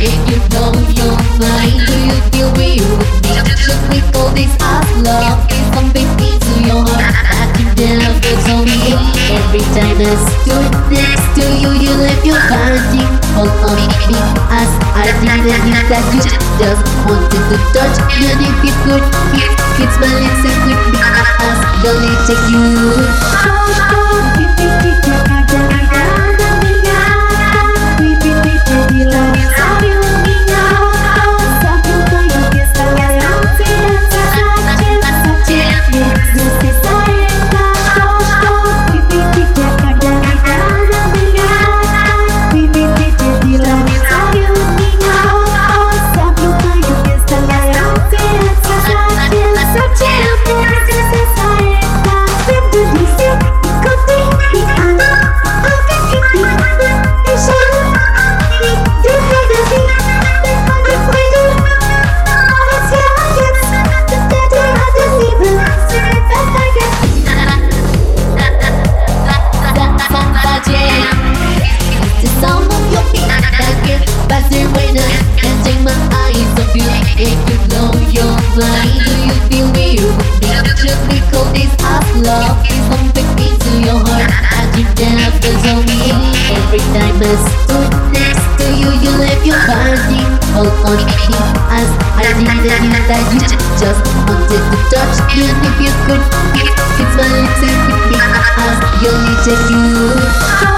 If you know your mind, do you. feel real with time I next to you, you left your body all on me as I didn't think that you just wanted to touch me. And if you could, kiss my lips and could be as gonna take you. The your mind, do you feel real with me? Just recall this as love is something into your heart. I dream that for me every time I stood next to you. You left your body all on me as I didn't think that you just wanted to touch me. And if you could, it's my lips and could be as you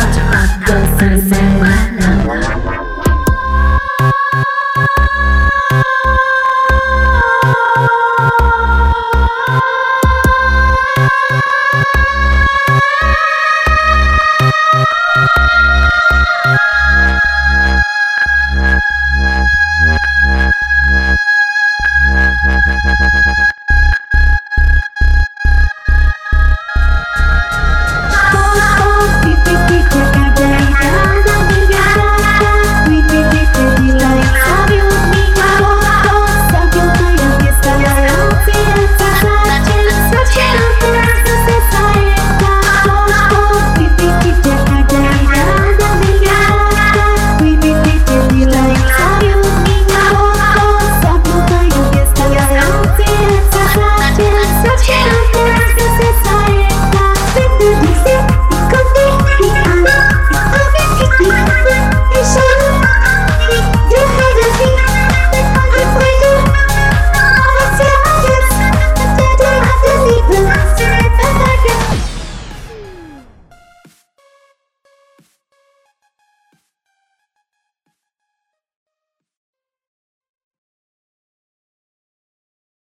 such a hot girl, say, my love.